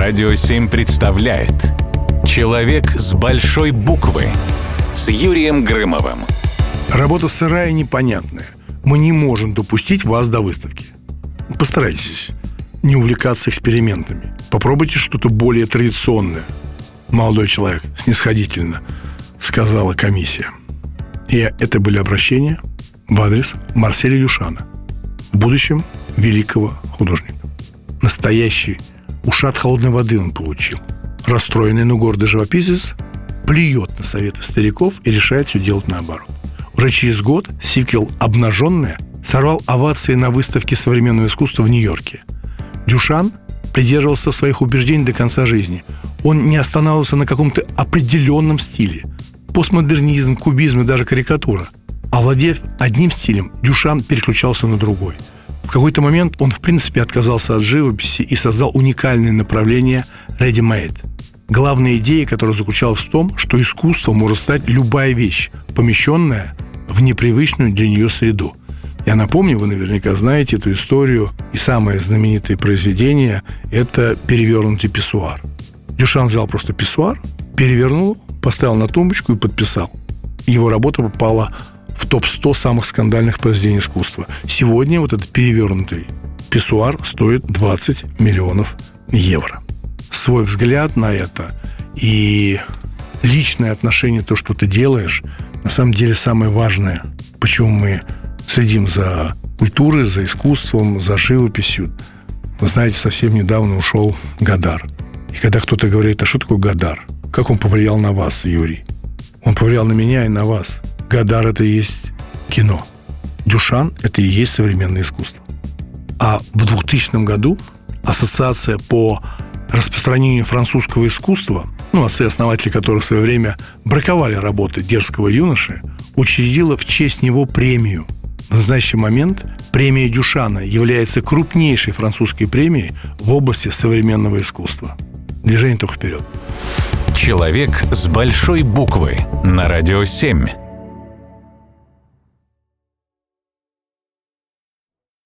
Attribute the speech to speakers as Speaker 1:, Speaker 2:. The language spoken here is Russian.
Speaker 1: Радио 7 представляет Человек с большой буквы с Юрием Грымовым.
Speaker 2: Работа сырая и непонятная. Мы не можем допустить вас до выставки. Постарайтесь не увлекаться экспериментами. Попробуйте что-то более традиционное. Молодой человек, снисходительно, сказала комиссия. И это были обращения в адрес Марселя Дюшана, в будущем великого художника. Настоящий ушат холодной воды он получил. Расстроенный, но гордый живописец плюет на советы стариков и решает все делать наоборот. Уже через год сиквел «Обнаженная» сорвал овации на выставке современного искусства в Нью-Йорке. Дюшан придерживался своих убеждений до конца жизни. Он не останавливался на каком-то определенном стиле. Постмодернизм, кубизм и даже карикатура. Овладев одним стилем, Дюшан переключался на другой. В какой-то момент он, в принципе, отказался от живописи и создал уникальное направление ready-made. Главная идея, которая заключалась в том, что искусство может стать любая вещь, помещенная в непривычную для нее среду. Я напомню, вы наверняка знаете эту историю, и самое знаменитое произведение – это «Перевернутый писсуар». Дюшан взял просто писсуар, перевернул, поставил на тумбочку и подписал. Его работа попала топ-100 самых скандальных произведений искусства. Сегодня вот этот перевернутый писсуар стоит 20 миллионов евро. Свой взгляд на это и личное отношение, то, что ты делаешь, на самом деле самое важное, почему мы следим за культурой, за искусством, за живописью. Вы знаете, совсем недавно ушел Гадар. И когда кто-то говорит, а что такое Гадар? Как он повлиял на вас, Юрий? Он повлиял на меня и на вас. Гадар – это и есть кино. Дюшан – это и есть современное искусство. А в 2000 году Ассоциация по распространению французского искусства, ну, отцы-основатели которых в свое время браковали работы дерзкого юноши, учредила в честь него премию – в настоящий момент премия Дюшана является крупнейшей французской премией в области современного искусства. Движение только вперед.
Speaker 1: Человек с большой буквы на радио 7.